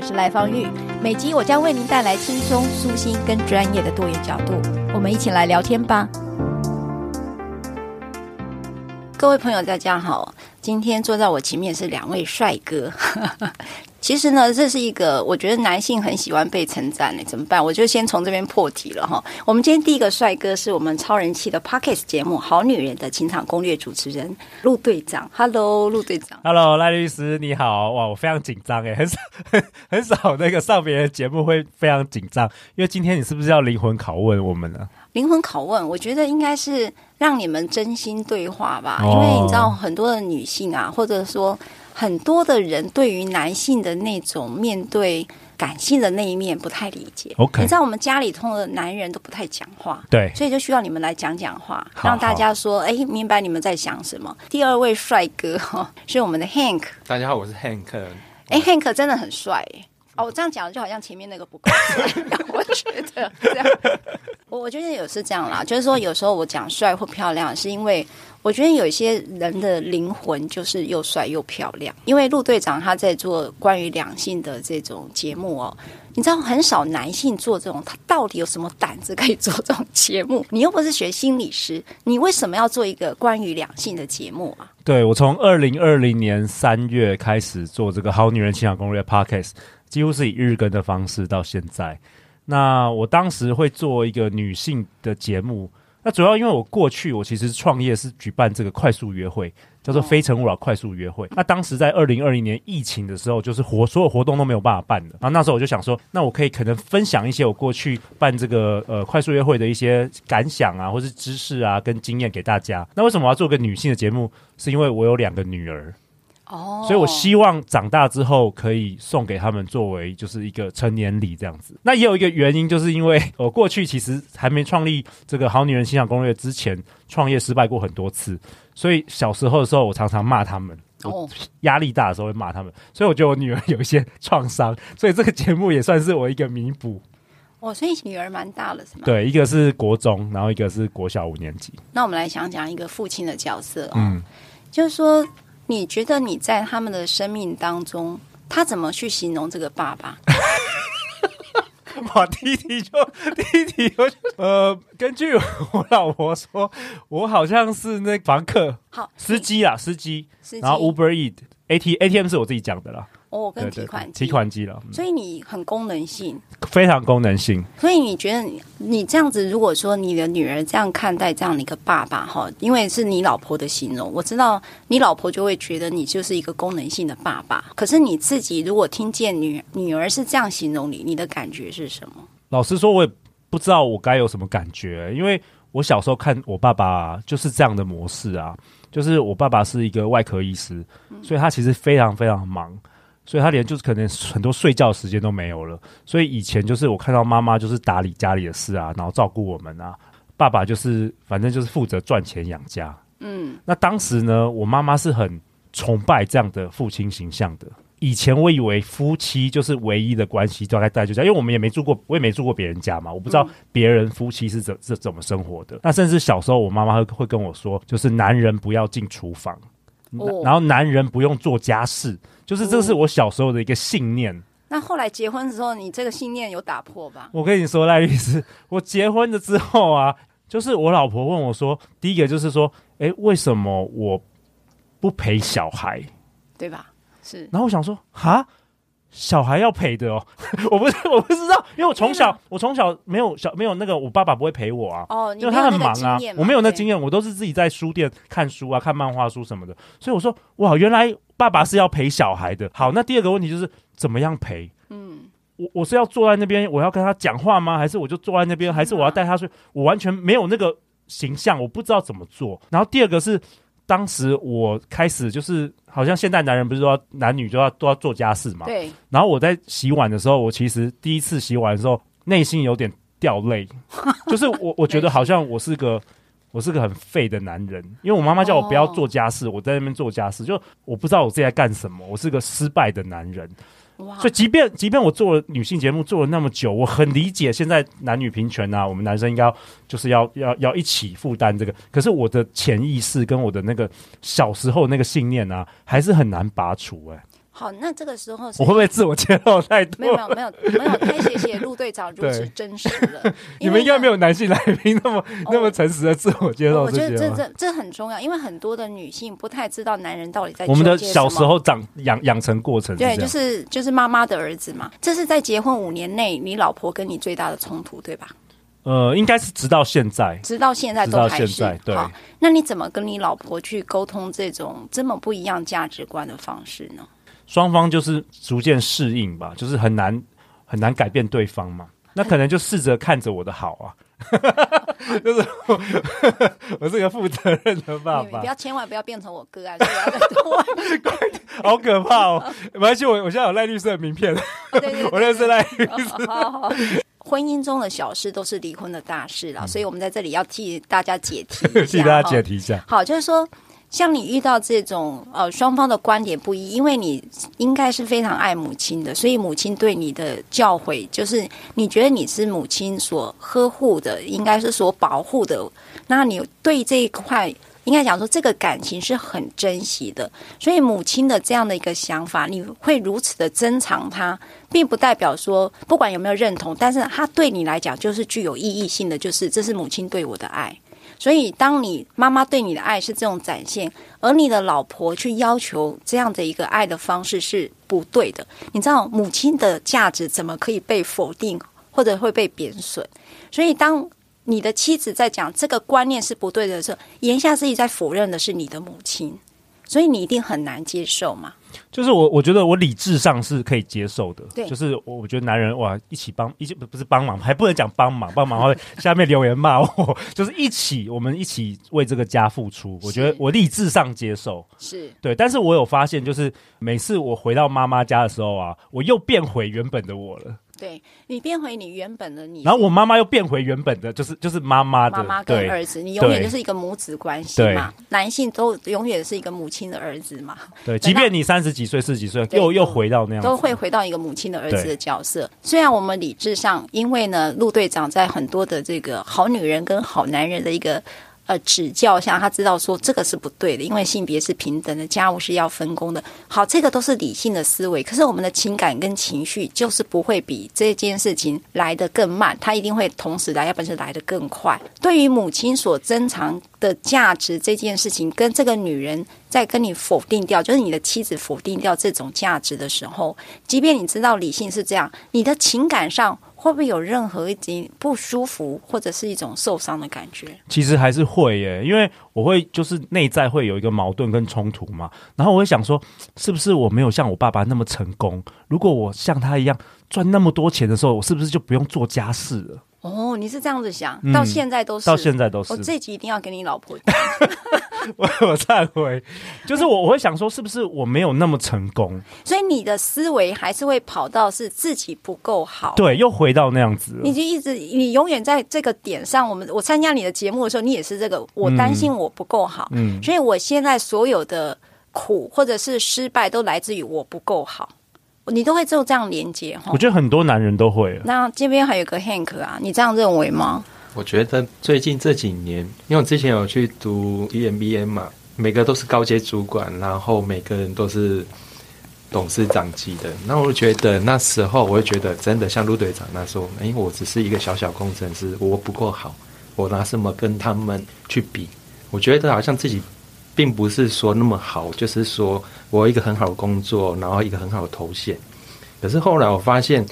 我是赖芳玉，每集我将为您带来轻松、舒心跟专业的多元角度，我们一起来聊天吧。各位朋友，大家好，今天坐在我前面是两位帅哥。其实呢，这是一个我觉得男性很喜欢被称赞的，怎么办？我就先从这边破题了哈。我们今天第一个帅哥是我们超人气的 Podcast 节目《好女人的情场攻略》主持人陆队长。Hello，陆队长。Hello，赖律师，你好。哇，我非常紧张诶，很少 很少那个上别人节目会非常紧张，因为今天你是不是要灵魂拷问我们呢？灵魂拷问，我觉得应该是让你们真心对话吧，因为你知道很多的女性啊，或者说。很多的人对于男性的那种面对感性的那一面不太理解。OK，你知道我们家里通的男人都不太讲话，对，所以就需要你们来讲讲话，让大家说，哎，明白你们在想什么。第二位帅哥哈是我们的 Hank，大家好，我是 Hank。哎，Hank 真的很帅。哦，我这样讲就好像前面那个不够帅，我觉得这样。我我觉得有是这样啦，就是说有时候我讲帅或漂亮，是因为。我觉得有一些人的灵魂就是又帅又漂亮，因为陆队长他在做关于两性的这种节目哦，你知道很少男性做这种，他到底有什么胆子可以做这种节目？你又不是学心理师，你为什么要做一个关于两性的节目啊？对，我从二零二零年三月开始做这个《好女人情场攻略》Podcast，几乎是以日更的方式到现在。那我当时会做一个女性的节目。那主要因为我过去我其实创业是举办这个快速约会，叫做《非诚勿扰》快速约会。那当时在二零二零年疫情的时候，就是活所有活动都没有办法办的。然后那时候我就想说，那我可以可能分享一些我过去办这个呃快速约会的一些感想啊，或是知识啊跟经验给大家。那为什么我要做个女性的节目？是因为我有两个女儿。哦，所以我希望长大之后可以送给他们作为就是一个成年礼这样子。那也有一个原因，就是因为我过去其实还没创立这个好女人欣赏攻略之前，创业失败过很多次，所以小时候的时候我常常骂他们，我压力大的时候会骂他们，所以我觉得我女儿有一些创伤，所以这个节目也算是我一个弥补。哦，所以女儿蛮大了是吗？对，一个是国中，然后一个是国小五年级。那我们来讲讲一个父亲的角色哦，嗯，就是说。你觉得你在他们的生命当中，他怎么去形容这个爸爸？我弟弟就弟弟就呃，根据我老婆说，我好像是那房客，好司机啊，司机，然后 Uber Eat AT ATM 是我自己讲的啦。哦，跟提款机，提款机了，所以你很功能性，非常功能性。所以你觉得你你这样子，如果说你的女儿这样看待这样的一个爸爸哈，因为是你老婆的形容，我知道你老婆就会觉得你就是一个功能性的爸爸。可是你自己如果听见女女儿是这样形容你，你的感觉是什么？老实说，我也不知道我该有什么感觉，因为我小时候看我爸爸就是这样的模式啊，就是我爸爸是一个外科医师，所以他其实非常非常忙。所以他连就是可能很多睡觉时间都没有了。所以以前就是我看到妈妈就是打理家里的事啊，然后照顾我们啊，爸爸就是反正就是负责赚钱养家。嗯，那当时呢，我妈妈是很崇拜这样的父亲形象的。以前我以为夫妻就是唯一的关系，大概大概就这样，因为我们也没住过，我也没住过别人家嘛，我不知道别人夫妻是怎是怎么生活的。那甚至小时候我妈妈会会跟我说，就是男人不要进厨房。然后男人不用做家事，就是这是我小时候的一个信念。哦。那后来结婚之后，你这个信念有打破吧？我跟你说，赖律师，我结婚了之后啊，就是我老婆问我说，第一个就是说，哎，为什么我不陪小孩？对吧？是。然后我想说，哈，小孩要陪的哦，我不是 我不知道，因为我从小我从小没有小没有那个我爸爸不会陪我啊，哦，因为他很忙啊，我没有那经验，我都是自己在书店看书啊，看漫画书什么的，所以我说哇，原来爸爸是要陪小孩的。好，那第二个问题就是怎么样陪？嗯，我我是要坐在那边，我要跟他讲话吗？还是我就坐在那边？还是我要带他去？我完全没有那个形象，我不知道怎么做。然后第二个是。当时我开始就是，好像现代男人不是说男女都要都要做家事嘛？对。然后我在洗碗的时候，我其实第一次洗碗的时候，内心有点掉泪，就是我我觉得好像我是个我是个很废的男人，因为我妈妈叫我不要做家事，我在那边做家事，就我不知道我自己在干什么，我是个失败的男人。所以，即便即便我做了女性节目做了那么久，我很理解现在男女平权啊，我们男生应该就是要要要一起负担这个。可是我的潜意识跟我的那个小时候那个信念啊，还是很难拔除哎、好，那这个时候我会不会自我揭露太多？没有没有没有没有，太谢谢陆队长如此真实了。你们应该没有男性来宾那么、哦、那么诚实的自我揭露这些。我觉得这这这很重要，因为很多的女性不太知道男人到底在。我们的小时候长养养成过程，对，就是就是妈妈的儿子嘛。这是在结婚五年内，你老婆跟你最大的冲突，对吧？呃，应该是直到现在，直到现在都还是对。好，那你怎么跟你老婆去沟通这种这么不一样价值观的方式呢？双方就是逐渐适应吧，就是很难很难改变对方嘛。那可能就试着看着我的好啊，就是我，我是个负责任的爸爸。不要千万不要变成我个案，所以我要再多问好可怕哦！没关系，我我现在有赖律师的名片，我认识赖律师。好好好，婚姻中的小事都是离婚的大事了，嗯、所以我们在这里要替大家解题，替大家解题一下。好，就是说。像你遇到这种呃双方的观点不一，因为你应该是非常爱母亲的，所以母亲对你的教诲就是你觉得你是母亲所呵护的，应该是所保护的。那你对这一块应该讲说这个感情是很珍惜的，所以母亲的这样的一个想法，你会如此的珍藏它，并不代表说不管有没有认同，但是它对你来讲就是具有意义性的，就是这是母亲对我的爱。所以，当你妈妈对你的爱是这种展现，而你的老婆去要求这样的一个爱的方式是不对的。你知道，母亲的价值怎么可以被否定或者会被贬损？所以，当你的妻子在讲这个观念是不对的时候，言下之意在否认的是你的母亲，所以你一定很难接受嘛。就是我，我觉得我理智上是可以接受的。对，就是我，我觉得男人哇，一起帮，一起不不是帮忙，还不能讲帮忙，帮忙会下面留言骂我。就是一起，我们一起为这个家付出。我觉得我理智上接受，是对。但是我有发现，就是每次我回到妈妈家的时候啊，我又变回原本的我了。对，你变回你原本的你，然后我妈妈又变回原本的，就是就是妈妈的妈妈跟儿子，你永远就是一个母子关系嘛。男性都永远是一个母亲的儿子嘛。对，即便你三十几岁、四十几岁，又又回到那样，都会回到一个母亲的儿子的角色。虽然我们理智上，因为呢，陆队长在很多的这个好女人跟好男人的一个。呃，指教下，他知道说这个是不对的，因为性别是平等的，家务是要分工的。好，这个都是理性的思维，可是我们的情感跟情绪就是不会比这件事情来得更慢，它一定会同时来，要不然是来得更快。对于母亲所珍藏的价值这件事情，跟这个女人在跟你否定掉，就是你的妻子否定掉这种价值的时候，即便你知道理性是这样，你的情感上。会不会有任何一点不舒服，或者是一种受伤的感觉？其实还是会耶，因为我会就是内在会有一个矛盾跟冲突嘛。然后我会想说，是不是我没有像我爸爸那么成功？如果我像他一样赚那么多钱的时候，我是不是就不用做家事了？哦，你是这样子想，到现在都是，到现在都是。我这集一定要给你老婆。我 我忏悔，就是我我会想说，是不是我没有那么成功？所以你的思维还是会跑到是自己不够好，对，又回到那样子。你就一直，你永远在这个点上。我们我参加你的节目的时候，你也是这个，我担心我不够好，嗯，所以我现在所有的苦或者是失败都来自于我不够好。你都会做这样连接哈？我觉得很多男人都会。那这边还有个 Hank 啊，你这样认为吗？我觉得最近这几年，因为我之前有去读 EMBA 嘛，每个都是高阶主管，然后每个人都是董事长级的。那我觉得那时候，我会觉得真的像陆队长那时候，因为我只是一个小小工程师，我不够好，我拿什么跟他们去比？我觉得好像自己并不是说那么好，就是说我有一个很好的工作，然后一个很好的头衔。可是后来我发现，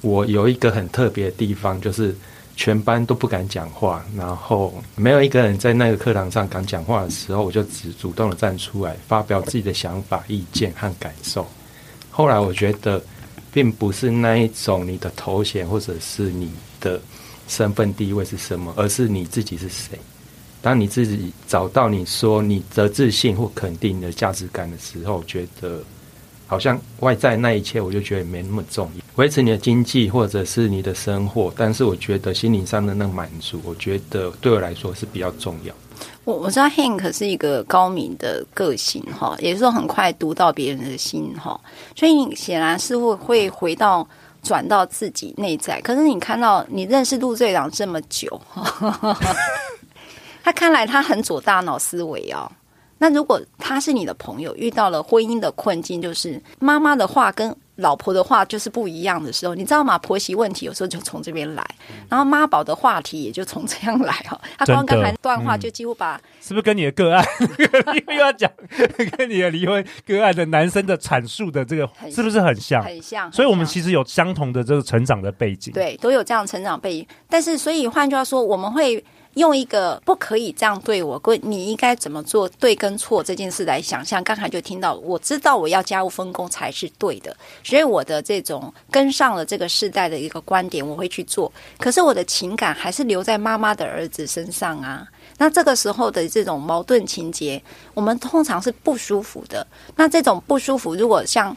我有一个很特别的地方，就是全班都不敢讲话，然后没有一个人在那个课堂上敢讲话的时候，我就只主动的站出来，发表自己的想法、意见和感受。后来我觉得，并不是那一种你的头衔或者是你的身份地位是什么，而是你自己是谁。当你自己找到你说你的自信或肯定的价值感的时候，觉得好像外在那一切，我就觉得没那么重要。维持你的经济或者是你的生活，但是我觉得心灵上的那个满足，我觉得对我来说是比较重要。我我知道 Hank 是一个高明的个性哈，也是说很快读到别人的心哈，所以你显然是会会回到转到自己内在。可是你看到你认识陆队长这么久。他看来他很左大脑思维哦。那如果他是你的朋友，遇到了婚姻的困境，就是妈妈的话跟老婆的话就是不一样的时候，你知道吗？婆媳问题有时候就从这边来，然后妈宝的话题也就从这样来哦。他刚刚才那段话就几乎把、嗯、是不是跟你的个案 又要讲 跟你的离婚个案的男生的阐述的这个是不是很像？很像。所以我们其实有相同的这个成长的背景，对，都有这样成长背景。但是，所以换句话说，我们会。用一个不可以这样对我，你应该怎么做对跟错这件事来想象。刚才就听到，我知道我要家务分工才是对的，所以我的这种跟上了这个世代的一个观点，我会去做。可是我的情感还是留在妈妈的儿子身上啊。那这个时候的这种矛盾情节，我们通常是不舒服的。那这种不舒服，如果像。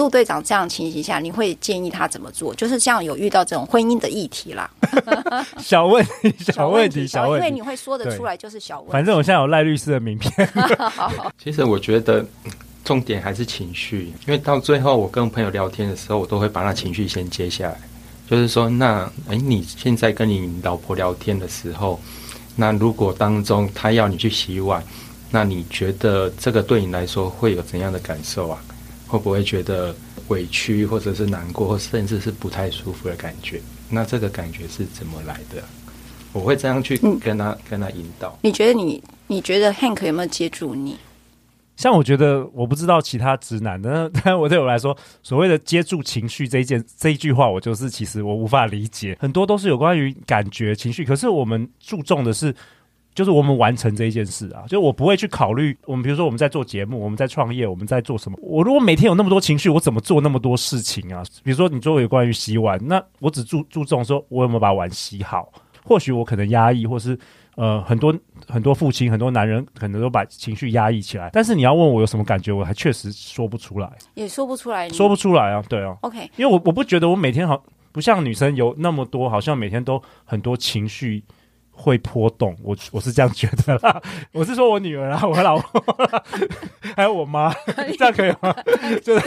陆队长这样情形下，你会建议他怎么做？就是像有遇到这种婚姻的议题啦，小问题，小问题，小问题，因为你会说得出来，就是小问题。反正我现在有赖律师的名片。其实我觉得重点还是情绪，因为到最后我跟朋友聊天的时候，我都会把那情绪先接下来。就是说，那哎，你现在跟你老婆聊天的时候，那如果当中她要你去洗碗，那你觉得这个对你来说会有怎样的感受啊？会不会觉得委屈，或者是难过，或甚至是不太舒服的感觉？那这个感觉是怎么来的？我会这样去跟他、嗯、跟他引导。你觉得你你觉得 Hank 有没有接住你？像我觉得我不知道其他直男的，但我对我来说，所谓的接住情绪这一件这一句话，我就是其实我无法理解。很多都是有关于感觉情绪，可是我们注重的是。就是我们完成这一件事啊，就我不会去考虑我们，比如说我们在做节目，我们在创业，我们在做什么。我如果每天有那么多情绪，我怎么做那么多事情啊？比如说你做有关于洗碗，那我只注注重说我有没有把碗洗好。或许我可能压抑，或是呃很多很多父亲、很多男人可能都把情绪压抑起来。但是你要问我有什么感觉，我还确实说不出来，也说不出来，说不出来啊。对啊，OK，因为我我不觉得我每天好不像女生有那么多，好像每天都很多情绪。会波动，我我是这样觉得啦。我是说我女儿啊，我老婆 还有我妈，这样可以吗？就是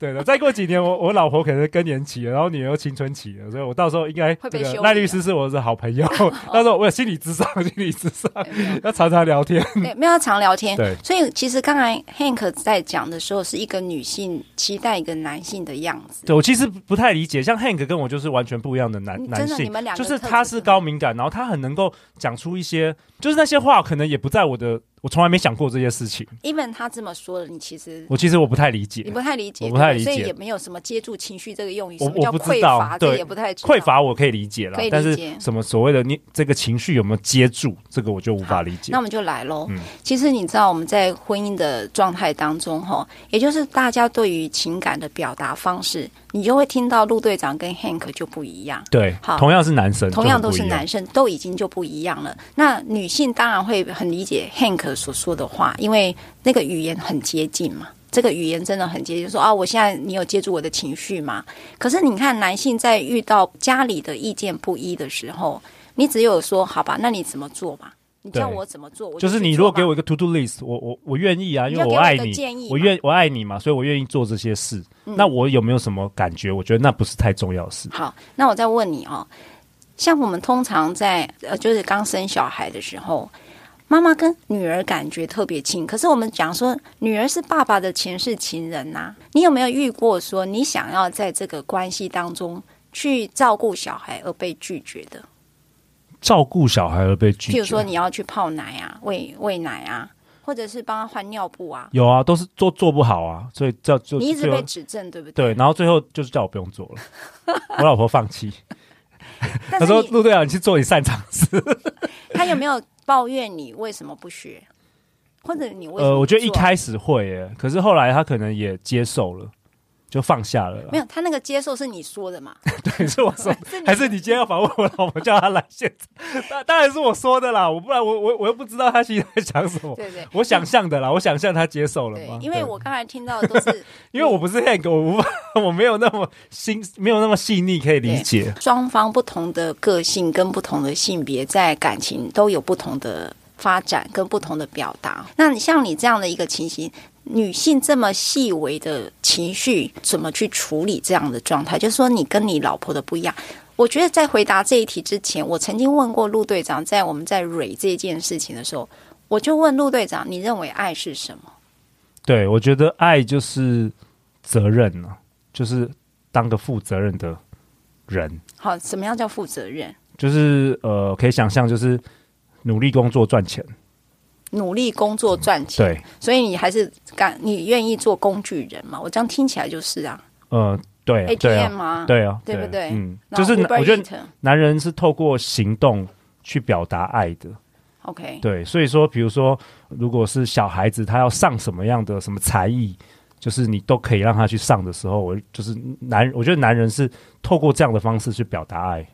对的。再过几年，我我老婆可能更年期了，然后女儿又青春期了，所以我到时候应该这个赖律师是我的好朋友。到时候我有心理咨商，心理咨商要常常聊天，对，没有常聊天。对，所以其实刚才 Hank 在讲的时候，是一个女性期待一个男性的样子。对，我其实不太理解，像 Hank 跟我就是完全不一样的男男性，你们两个就是他是高敏感，然后他很能。能够讲出一些，就是那些话，可能也不在我的，我从来没想过这些事情。Even 他这么说了，你其实我其实我不太理解，你不太理解，我不太理解，所以也没有什么接住情绪这个用语。我什么叫我不知道，对，也不太匮乏，我可以理解了，可以理解，但是什么所谓的你这个情绪有没有接住，这个我就无法理解。那我们就来喽。嗯，其实你知道我们在婚姻的状态当中，哈，也就是大家对于情感的表达方式。你就会听到陆队长跟 Hank 就不一样，对，好，同样是男生，同样都是男生，都已经就不一样了。那女性当然会很理解 Hank 所说的话，因为那个语言很接近嘛，这个语言真的很接近。说啊，我现在你有接住我的情绪吗？可是你看，男性在遇到家里的意见不一的时候，你只有说好吧，那你怎么做吧？你叫我怎么做？就，就是你如果给我一个 to do list，我我我愿意啊，因为我爱你，我愿我爱你嘛，所以我愿意做这些事。嗯、那我有没有什么感觉？我觉得那不是太重要的事。好，那我再问你哦，像我们通常在呃，就是刚生小孩的时候，妈妈跟女儿感觉特别亲，可是我们讲说女儿是爸爸的前世情人呐、啊，你有没有遇过说你想要在这个关系当中去照顾小孩而被拒绝的？照顾小孩而被拒绝，譬如说你要去泡奶啊、喂喂奶啊，或者是帮他换尿布啊？有啊，都是做做不好啊，所以叫就你一直被指正，对不对？对，然后最后就是叫我不用做了，我老婆放弃。他说：“陆队长，你去做你擅长事。”他有没有抱怨你为什么不学？或者你为什么呃，我觉得一开始会耶，可是后来他可能也接受了，就放下了。没有，他那个接受是你说的嘛？对，是我说的，是还是你今天要访问我老婆叫他来现场？当 当然是我说的啦，我不然我我我又不知道他心里在想什么。对对，我想象的啦，我想象他接受了嘛。因为我刚才听到的都是，因为我不是 Hank，我无法，我没有那么心，没有那么细腻可以理解。双方不同的个性跟不同的性别，在感情都有不同的。发展跟不同的表达，那你像你这样的一个情形，女性这么细微的情绪，怎么去处理这样的状态？就是说，你跟你老婆的不一样。我觉得在回答这一题之前，我曾经问过陆队长，在我们在蕊这件事情的时候，我就问陆队长，你认为爱是什么？对，我觉得爱就是责任呢，就是当个负责任的人。好，什么样叫负责任？就是呃，可以想象就是。努力工作赚钱，努力工作赚钱，对，所以你还是敢，你愿意做工具人嘛？我这样听起来就是啊，呃，对，ATM 吗？对啊，对不对？嗯，就是我觉得男人是透过行动去表达爱的。OK，对，所以说，比如说，如果是小孩子他要上什么样的什么才艺，就是你都可以让他去上的时候，我就是男，我觉得男人是透过这样的方式去表达爱。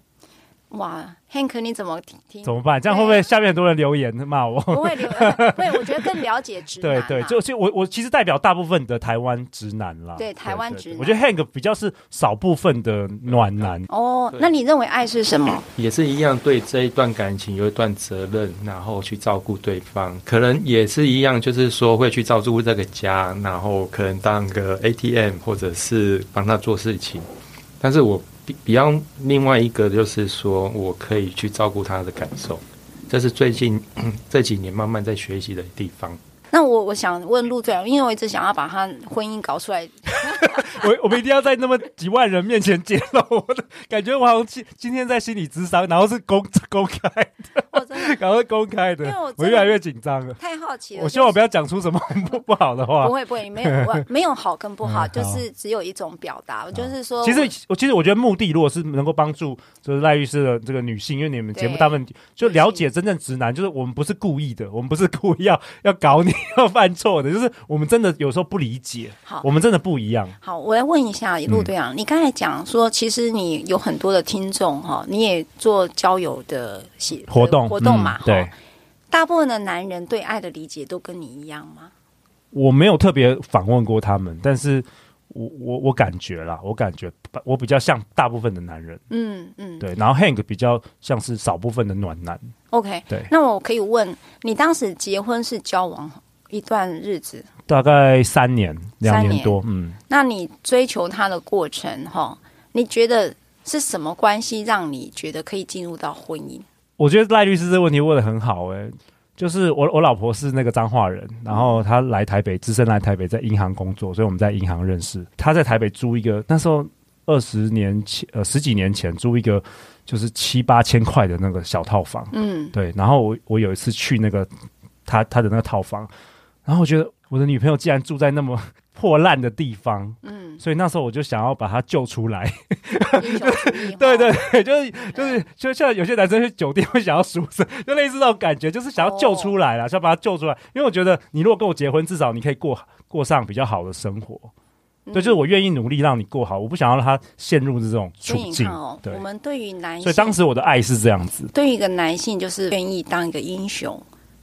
哇，Hank，你怎么听？怎么办？这样会不会下面很多人留言骂我？不会留言，对，我觉得更了解直男。对对，就就我我其实代表大部分的台湾直男啦。对，台湾直男。我觉得 Hank 比较是少部分的暖男。哦，那你认为爱是什么？也是一样，对这一段感情有一段责任，然后去照顾对方。可能也是一样，就是说会去照顾这个家，然后可能当个 ATM，或者是帮他做事情。但是我。比比较另外一个就是说，我可以去照顾他的感受，这是最近 这几年慢慢在学习的地方。那我我想问陆队长，因为我一直想要把他婚姻搞出来，我我们一定要在那么几万人面前揭露我的感觉，我好像今今天在心理咨商，然后是公公开的，我真的，然后公开的，我，我越来越紧张了，太好奇了。我希望我不要讲出什么不不好的话，不会不会，没有 没有好跟不好，就是只有一种表达，就是说，其实我其实我觉得目的如果是能够帮助就是赖律师的这个女性，因为你们节目大部分就了解真正直男，就是我们不是故意的，我们不是故意要要搞你。要犯错的，就是我们真的有时候不理解。好，我们真的不一样。好，我来问一下陆队长，你刚才讲说，其实你有很多的听众哈，你也做交友的活动活动嘛？对，大部分的男人对爱的理解都跟你一样吗？我没有特别访问过他们，但是我我我感觉啦，我感觉我比较像大部分的男人。嗯嗯，对。然后 Hank 比较像是少部分的暖男。OK，对。那我可以问你，当时结婚是交往？一段日子，大概三年，两年多。嗯，那你追求他的过程，哈，你觉得是什么关系让你觉得可以进入到婚姻？我觉得赖律师这个问题问的很好，欸，哎，就是我我老婆是那个彰化人，然后她来台北，自身来台北，在银行工作，所以我们在银行认识。她在台北租一个，那时候二十年前，呃，十几年前租一个，就是七八千块的那个小套房。嗯，对。然后我我有一次去那个她她的那个套房。然后我觉得我的女朋友既然住在那么破烂的地方，嗯，所以那时候我就想要把他救出来。对对对，就是就是就像有些男生去酒店会想要赎身，就类似那种感觉，就是想要救出来了，想把他救出来。因为我觉得你如果跟我结婚，至少你可以过过上比较好的生活。对，就是我愿意努力让你过好，我不想要让他陷入这种处境。哦，对，我们对于男性，所以当时我的爱是这样子。对于一个男性，就是愿意当一个英雄，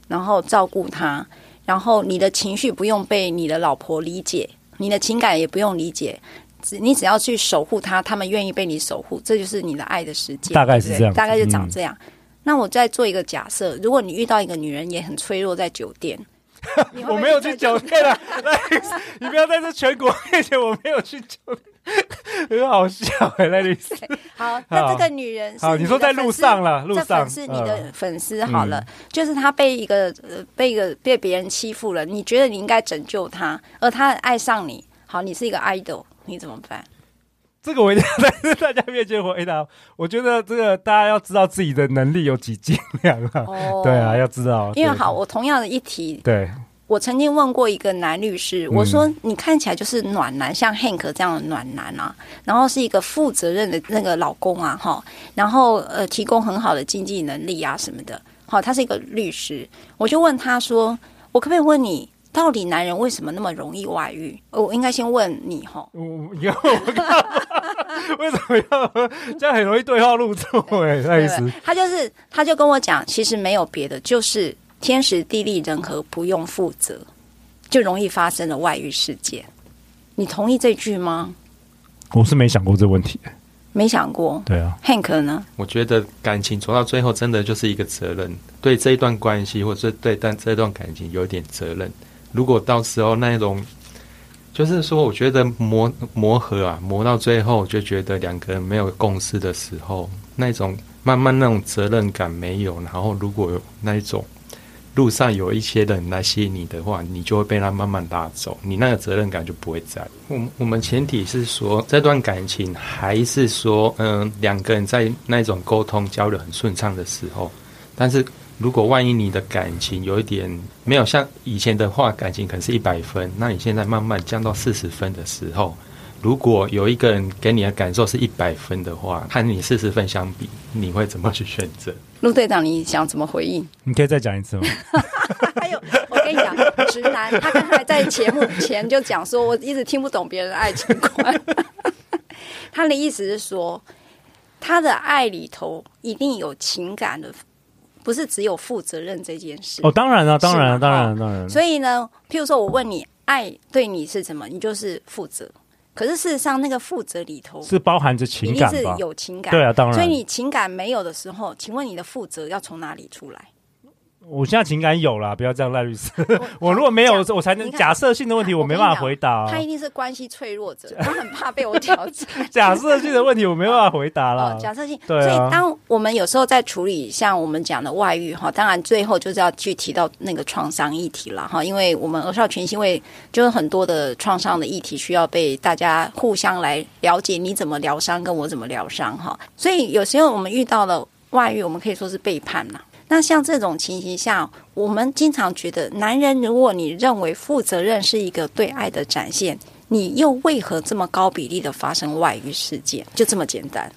然后照顾他。然后你的情绪不用被你的老婆理解，你的情感也不用理解，只你只要去守护他，他们愿意被你守护，这就是你的爱的世界。大概是这样，大概就长这样。嗯、那我再做一个假设，如果你遇到一个女人也很脆弱，在酒店，我没有去酒店啊，你不要在这全国面前，我没有去酒店。很好笑哎，赖律师。好，那这个女人是好，你说在路上了，路上是你的粉丝。好了，就是她被一个呃被一个被别人欺负了，你觉得你应该拯救她，而她爱上你。好，你是一个 idol，你怎么办？这个我一定要在大家面前回答。我觉得这个大家要知道自己的能力有几斤两啊。哦，对啊，要知道。因为好，我同样的一题，对。我曾经问过一个男律师，我说你看起来就是暖男，像 Hank 这样的暖男啊，然后是一个负责任的那个老公啊，哈，然后呃提供很好的经济能力啊什么的，好，他是一个律师，我就问他说，我可不可以问你？到底男人为什么那么容易外遇？我应该先问你哈。我要 为什么要这样很容易对号入座？哎，那意思。他就是，他就跟我讲，其实没有别的，就是天时地利人和不用负责，就容易发生了外遇事件。你同意这句吗？我是没想过这问题，没想过。对啊，Hank 呢？我觉得感情走到最后，真的就是一个责任，对这一段关系，或者是对但这段感情有点责任。如果到时候那种，就是说，我觉得磨磨合啊，磨到最后就觉得两个人没有共识的时候，那种慢慢那种责任感没有，然后如果有那一种路上有一些人来吸引你的话，你就会被他慢慢拉走，你那个责任感就不会在。我我们前提是说，这段感情还是说，嗯，两个人在那种沟通交流很顺畅的时候，但是。如果万一你的感情有一点没有像以前的话，感情可能是一百分，那你现在慢慢降到四十分的时候，如果有一个人给你的感受是一百分的话，和你四十分相比，你会怎么去选择？陆队长，你想怎么回应？你可以再讲一次吗？还有，我跟你讲，直男他刚才在节目前就讲说，我一直听不懂别人的爱情观。他的意思是说，他的爱里头一定有情感的。不是只有负责任这件事哦，当然了，当然了，当然了，当然了。所以呢，譬如说我问你，爱对你是什么？你就是负责。可是事实上，那个负责里头是包含着情感，是有情感。对啊，当然。所以你情感没有的时候，请问你的负责要从哪里出来？我现在情感有了，不要这样，赖律师。我，我如果没有，我才能 假设性的问题，我没办法回答。他一定是关系脆弱者，他很怕被我挑战。假设性的问题，我没办法回答了。哦，假设性，对啊。所以当我们有时候在处理像我们讲的外遇哈，当然最后就是要去提到那个创伤议题了哈，因为我们儿少群心会就是很多的创伤的议题需要被大家互相来了解，你怎么疗伤，跟我怎么疗伤哈。所以有时候我们遇到了外遇，我们可以说是背叛呐。那像这种情形下，我们经常觉得，男人如果你认为负责任是一个对爱的展现，你又为何这么高比例的发生外遇事件？就这么简单，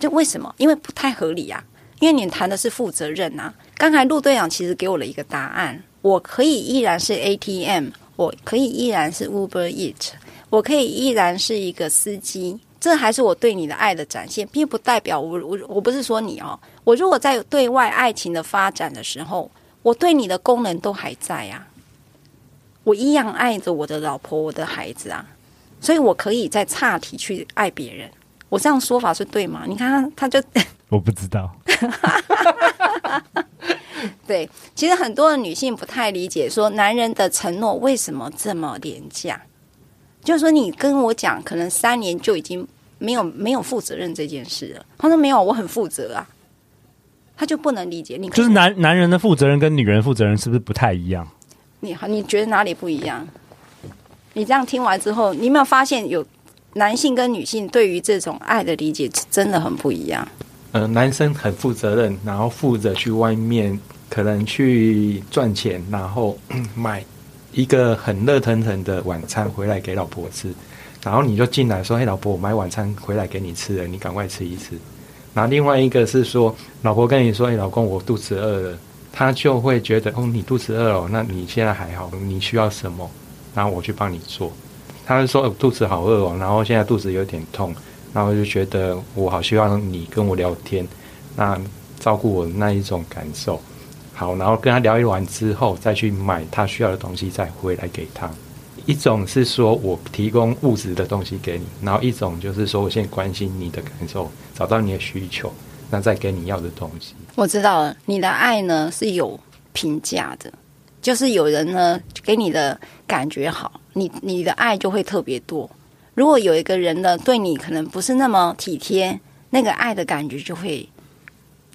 就为什么？因为不太合理啊！因为你谈的是负责任啊。刚才陆队长其实给我了一个答案，我可以依然是 ATM，我可以依然是 Uber Eat，我可以依然是一个司机。这还是我对你的爱的展现，并不代表我我我不是说你哦，我如果在对外爱情的发展的时候，我对你的功能都还在啊，我一样爱着我的老婆、我的孩子啊，所以我可以在岔题去爱别人。我这样说法是对吗？你看他就 我不知道，对，其实很多的女性不太理解，说男人的承诺为什么这么廉价。就是说，你跟我讲，可能三年就已经没有没有负责任这件事了。他说没有，我很负责啊。他就不能理解你，就是男男人的负责任跟女人负责任是不是不太一样？你好，你觉得哪里不一样？你这样听完之后，你有没有发现有男性跟女性对于这种爱的理解真的很不一样？呃，男生很负责任，然后负责去外面可能去赚钱，然后买。一个很热腾腾的晚餐回来给老婆吃，然后你就进来说：“嘿，老婆，我买晚餐回来给你吃了，你赶快吃一吃。”然后另外一个是说，老婆跟你说：“嘿，老公，我肚子饿了。”他就会觉得：“哦，你肚子饿了，那你现在还好？你需要什么？然后我去帮你做。”他就说：“哦，肚子好饿哦，然后现在肚子有点痛，然后就觉得我好希望你跟我聊天，那照顾我那一种感受。”好，然后跟他聊一完之后，再去买他需要的东西，再回来给他。一种是说我提供物质的东西给你，然后一种就是说我现在关心你的感受，找到你的需求，那再给你要的东西。我知道了，你的爱呢是有评价的，就是有人呢给你的感觉好，你你的爱就会特别多。如果有一个人呢对你可能不是那么体贴，那个爱的感觉就会。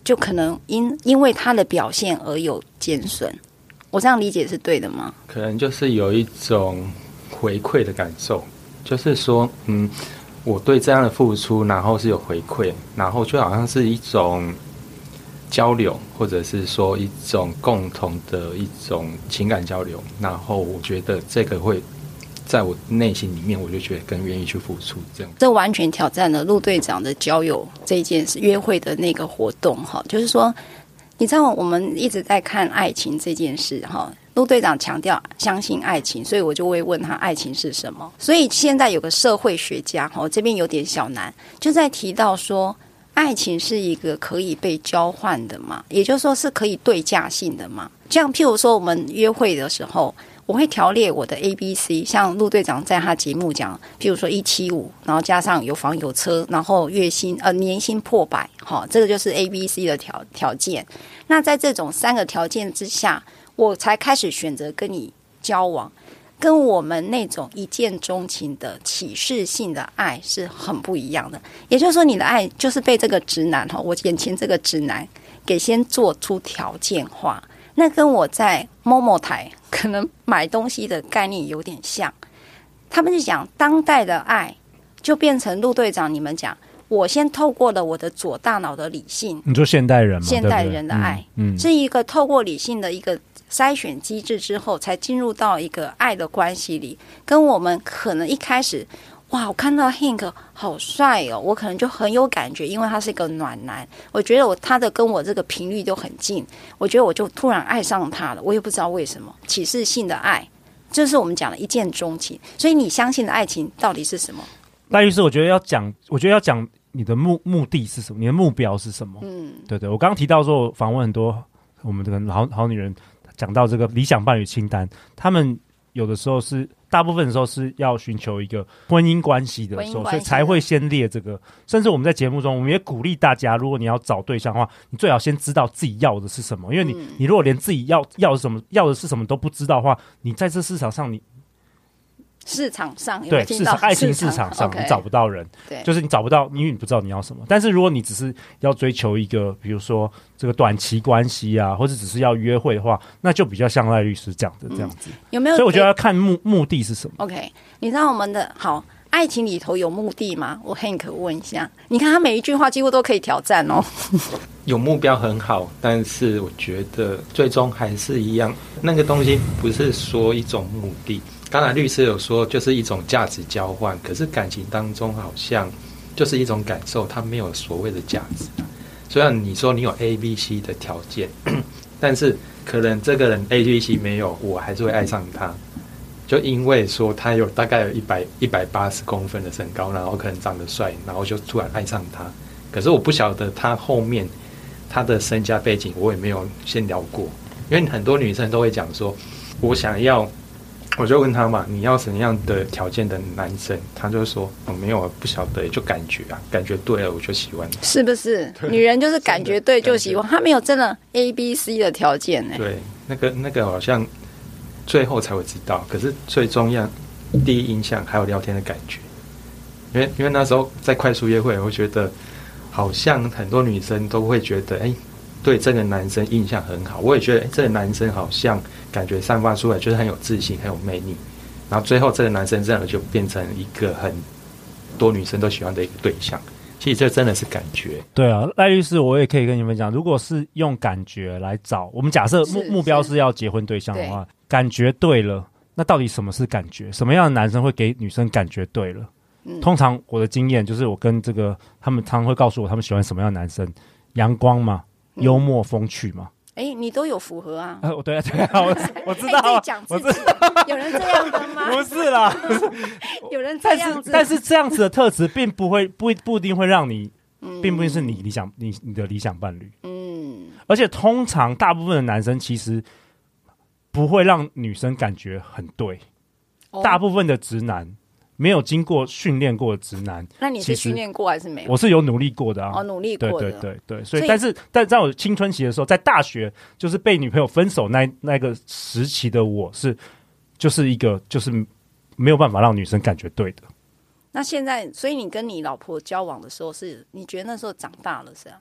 就可能因因为他的表现而有减损，我这样理解是对的吗？可能就是有一种回馈的感受，就是说，嗯，我对这样的付出，然后是有回馈，然后就好像是一种交流，或者是说一种共同的一种情感交流。然后我觉得这个会在我内心里面，我就觉得更愿意去付出。这样，这完全挑战了陆队长的交友这件事，约会的那个活动哈，就是说，你知道我们一直在看爱情这件事哈。陆队长强调相信爱情，所以我就会问他爱情是什么。所以现在有个社会学家，哈，这边有点小难，就在提到说，爱情是一个可以被交换的嘛，也就是说是可以对价性的嘛。这样，譬如说我们约会的时候，我会条列我的 A、B、C，像陆队长在他节目讲，譬如说一七五，然后加上有房有车，然后月薪呃年薪破百，哈，这个就是 A、B、C 的条条件。那在这种三个条件之下。我才开始选择跟你交往，跟我们那种一见钟情的启示性的爱是很不一样的。也就是说，你的爱就是被这个直男哈，我眼前这个直男给先做出条件化。那跟我在 Momo 台可能买东西的概念有点像。他们就讲当代的爱，就变成陆队长你们讲。我先透过了我的左大脑的理性，你说现代人吗？现代人的爱，嗯，嗯，是一个透过理性的一个筛选机制之后，才进入到一个爱的关系里。跟我们可能一开始，哇，我看到 Hank 好帅哦，我可能就很有感觉，因为他是一个暖男。我觉得我他的跟我这个频率就很近，我觉得我就突然爱上他了。我也不知道为什么，启示性的爱，就是我们讲的一见钟情。所以你相信的爱情到底是什么？赖律师，我觉得要讲，我觉得要讲你的目目的是什么，你的目标是什么？嗯，对对，我刚刚提到说，访问很多我们这个好好女人，讲到这个理想伴侣清单，他们有的时候是，大部分的时候是要寻求一个婚姻关系的时候，所以才会先列这个。甚至我们在节目中，我们也鼓励大家，如果你要找对象的话，你最好先知道自己要的是什么，因为你你如果连自己要要什么要的是什么都不知道的话，你在这市场上你。市场上有有对市场爱情市场上你找不到人，对，就是你找不到，因为你不知道你要什么。但是如果你只是要追求一个，比如说这个短期关系啊，或者只是要约会的话，那就比较像赖律师讲的这样子。嗯、有没有？所以我觉得要看目目的是什么。OK，你知道我们的好爱情里头有目的吗？我 Hank 问一下，你看他每一句话几乎都可以挑战哦。有目标很好，但是我觉得最终还是一样，那个东西不是说一种目的。当然，律师有说，就是一种价值交换。可是感情当中，好像就是一种感受，它没有所谓的价值。虽然你说你有 A、B、C 的条件，但是可能这个人 A、B、C 没有，我还是会爱上他。就因为说他有大概有一百一百八十公分的身高，然后可能长得帅，然后就突然爱上他。可是我不晓得他后面他的身家背景，我也没有先聊过。因为很多女生都会讲说，我想要。我就问他嘛，你要什么样的条件的男生？他就说，我、哦、没有，不晓得，就感觉啊，感觉对了，我就喜欢。是不是？女人就是感觉对就喜欢，他没有真的 A、B、C 的条件呢。对，那个那个好像最后才会知道，可是最重要第一印象还有聊天的感觉，因为因为那时候在快速约会，我觉得好像很多女生都会觉得，哎、欸。对这个男生印象很好，我也觉得这个男生好像感觉散发出来就是很有自信、很有魅力。然后最后这个男生这样就变成一个很多女生都喜欢的一个对象。其实这真的是感觉。对啊，赖律师，我也可以跟你们讲，如果是用感觉来找，我们假设目目标是要结婚对象的话，感觉对了，那到底什么是感觉？什么样的男生会给女生感觉对了？嗯、通常我的经验就是，我跟这个他们常常会告诉我，他们喜欢什么样的男生？阳光嘛。幽默风趣嘛？哎、你都有符合啊？呃，对啊，对啊，我 我知道，欸、讲自己有人这样的吗？不是啦，有人这样子，但是这样子的特质并不会不不一定会让你，嗯、并不一定是你理想你你的理想伴侣。嗯，而且通常大部分的男生其实不会让女生感觉很对，哦、大部分的直男。没有经过训练过的直男，那你是训练过还是没有？我是有努力过的啊，哦，努力过的，对对对对，所以，但是，但在我青春期的时候，在大学就是被女朋友分手那那个时期的我是，就是一个就是没有办法让女生感觉对的。那现在，所以你跟你老婆交往的时候是，是你觉得那时候长大了是啊？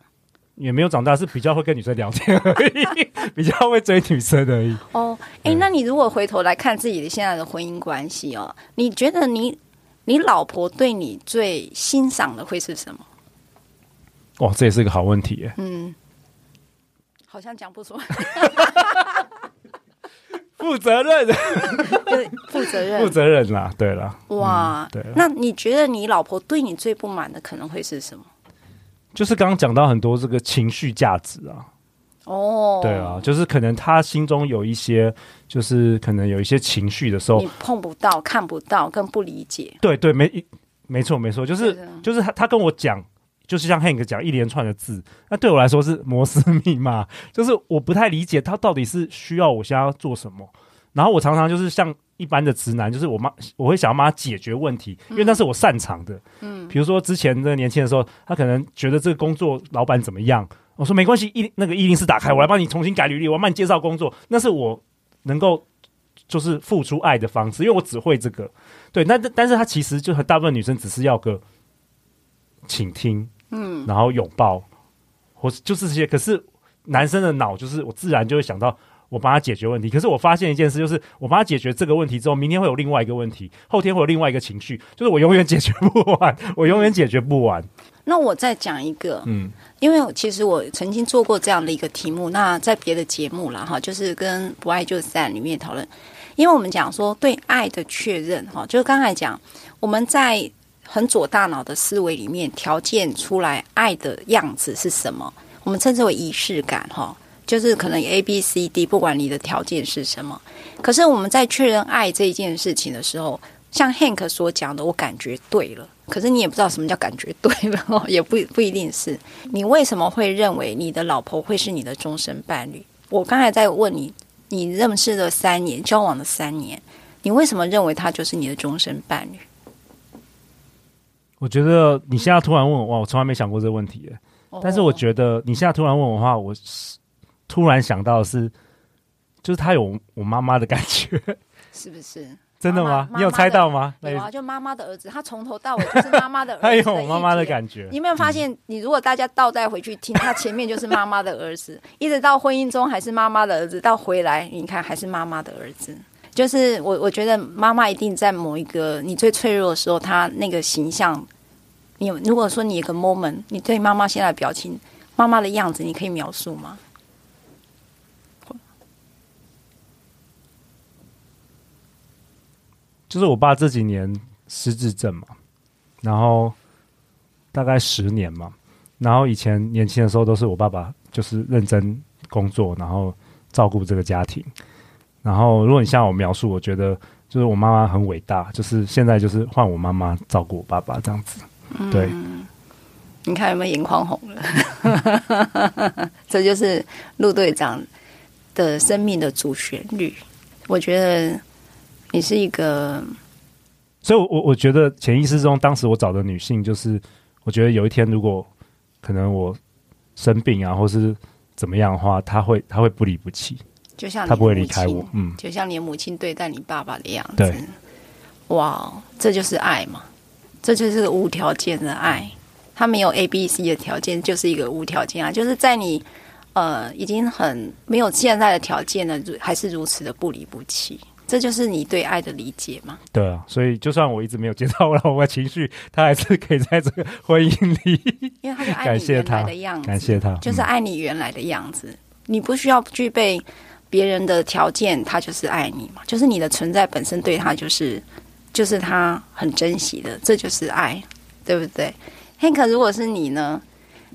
也没有长大，是比较会跟女生聊天而已，比较会追女生而已。哦，哎，那你如果回头来看自己的现在的婚姻关系哦，你觉得你？你老婆对你最欣赏的会是什么？哇，这也是个好问题耶。嗯，好像讲不出来。负责任，对，负责任，负责任啦，对啦，哇，嗯、对。那你觉得你老婆对你最不满的可能会是什么？就是刚刚讲到很多这个情绪价值啊。哦，对啊，就是可能他心中有一些，就是可能有一些情绪的时候，你碰不到、看不到、更不理解。对对，没没错没错，就是就是他他跟我讲，就是像 Hank 讲一连串的字，那对我来说是摩斯密码，就是我不太理解他到底是需要我现在要做什么。然后我常常就是像一般的直男，就是我妈我会想要帮他解决问题，因为那是我擅长的。嗯，比如说之前的年轻的时候，他可能觉得这个工作老板怎么样。我说没关系，一那个104打开，我来帮你重新改履历，我要帮你介绍工作，那是我能够就是付出爱的方式，因为我只会这个。对，那但是他其实就和大部分女生只是要个倾听，嗯，然后拥抱，或是就是这些。可是男生的脑就是我自然就会想到我帮他解决问题。可是我发现一件事，就是我帮他解决这个问题之后，明天会有另外一个问题，后天会有另外一个情绪，就是我永远解决不完，我永远解决不完。那我再讲一个，嗯，因为其实我曾经做过这样的一个题目，那在别的节目了哈，就是跟《不爱就散》里面讨论，因为我们讲说对爱的确认哈，就是刚才讲我们在很左大脑的思维里面条件出来爱的样子是什么，我们称之为仪式感哈，就是可能 A B C D，不管你的条件是什么，可是我们在确认爱这一件事情的时候，像 Hank 所讲的，我感觉对了。可是你也不知道什么叫感觉对了 哦，也不不一定是。你为什么会认为你的老婆会是你的终身伴侣？我刚才在问你，你认识了三年，交往了三年，你为什么认为她就是你的终身伴侣？我觉得你现在突然问我，哇，我从来没想过这个问题耶。但是我觉得你现在突然问我的话，我突然想到是，就是他有我妈妈的感觉，是不是？真的吗？你有猜到吗？有啊，就妈妈的儿子，他从头到尾就是妈妈的儿子。他 有妈妈的感觉。你有没有发现？你如果大家倒带回去听，他前面就是妈妈的儿子，一直到婚姻中还是妈妈的儿子，到回来你看还是妈妈的儿子。就是我，我觉得妈妈一定在某一个你最脆弱的时候，她那个形象，你有如果说你有个 moment，你对妈妈现在的表情，妈妈的样子，你可以描述吗？就是我爸这几年失智症嘛，然后大概十年嘛，然后以前年轻的时候都是我爸爸就是认真工作，然后照顾这个家庭。然后如果你像我描述，我觉得就是我妈妈很伟大，就是现在就是换我妈妈照顾我爸爸这样子。对，嗯、你看有没有眼眶红了？这就是陆队长的生命的主旋律，我觉得。你是一个，所以我，我我觉得潜意识中，当时我找的女性，就是我觉得有一天，如果可能我生病啊，或是怎么样的话，她会她会不离不弃，就像她不会离开我，嗯，就像你母亲对待你爸爸的样子，对，哇，这就是爱嘛，这就是无条件的爱，他没有 A、B、C 的条件，就是一个无条件啊，就是在你呃已经很没有现在的条件了，还是如此的不离不弃。这就是你对爱的理解吗？对啊，所以就算我一直没有接到我老婆的情绪，他还是可以在这个婚姻里，因为他就爱你原来的样子，感谢他，就是爱你原来的样子。嗯、你不需要具备别人的条件，他就是爱你嘛，就是你的存在本身对他就是，就是他很珍惜的，这就是爱，对不对？Hank，如果是你呢？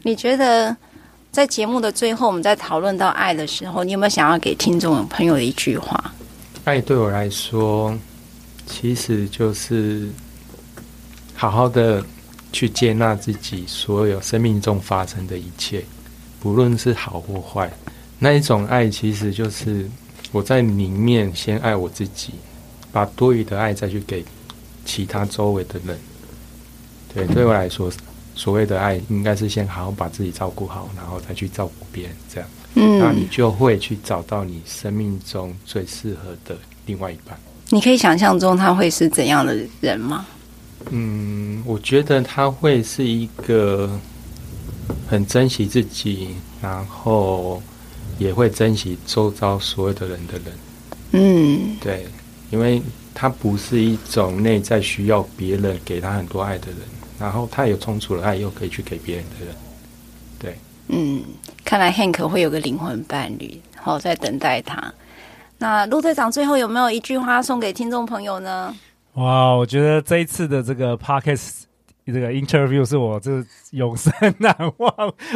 你觉得在节目的最后，我们在讨论到爱的时候，你有没有想要给听众朋友的一句话？爱对我来说，其实就是好好的去接纳自己所有生命中发生的一切，不论是好或坏。那一种爱，其实就是我在里面先爱我自己，把多余的爱再去给其他周围的人。对，对我来说，所谓的爱，应该是先好好把自己照顾好，然后再去照顾别人，这样。嗯，那你就会去找到你生命中最适合的另外一半。你可以想象中他会是怎样的人吗？嗯，我觉得他会是一个很珍惜自己，然后也会珍惜周遭所有的人的人。嗯，对，因为他不是一种内在需要别人给他很多爱的人，然后他有充足的爱又可以去给别人的人。嗯，看来 Hank 会有个灵魂伴侣，好在等待他。那陆队长最后有没有一句话送给听众朋友呢？哇，我觉得这一次的这个 Podcast 这个 interview 是我这永生难忘，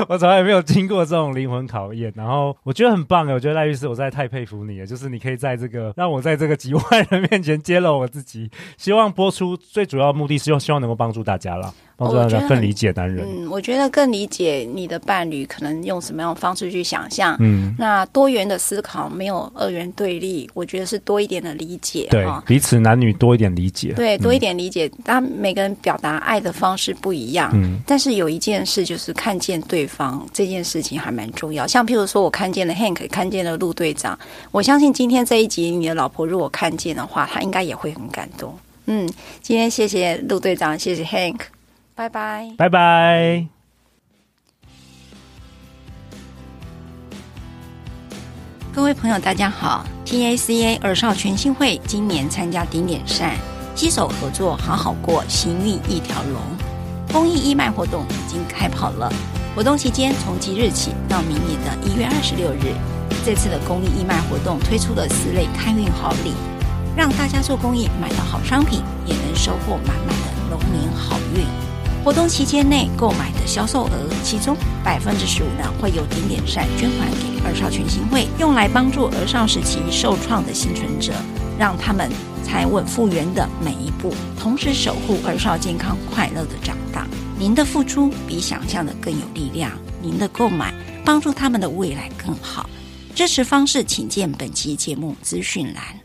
我从来没有经过这种灵魂考验，然后我觉得很棒，我觉得赖律师，我实在太佩服你了，就是你可以在这个让我在这个几万人面前揭露我自己，希望播出最主要目的是希望能够帮助大家了。帮助大家更理解男人。嗯，我觉得更理解你的伴侣可能用什么样的方式去想象。嗯，那多元的思考没有二元对立，我觉得是多一点的理解。对，哦、彼此男女多一点理解。对，多一点理解。当、嗯、每个人表达爱的方式不一样。嗯，但是有一件事就是看见对方这件事情还蛮重要。像譬如说，我看见了 Hank，看见了陆队长，我相信今天这一集你的老婆如果看见的话，她应该也会很感动。嗯，今天谢谢陆队长，谢谢 Hank。拜拜，拜拜。各位朋友，大家好！TACA 儿少全新会今年参加顶点善，携手合作，好好过，行运一条龙。公益义卖活动已经开跑了，活动期间从即日起到明年的一月二十六日，这次的公益义卖活动推出了四类开运好礼，让大家做公益买到好商品，也能收获满满的龙年好运。活动期间内购买的销售额，其中百分之十五呢会由顶点善捐款给儿少权心会，用来帮助儿少时期受创的幸存者，让他们财稳复原的每一步，同时守护儿少健康快乐的长大。您的付出比想象的更有力量，您的购买帮助他们的未来更好。支持方式请见本期节目资讯栏。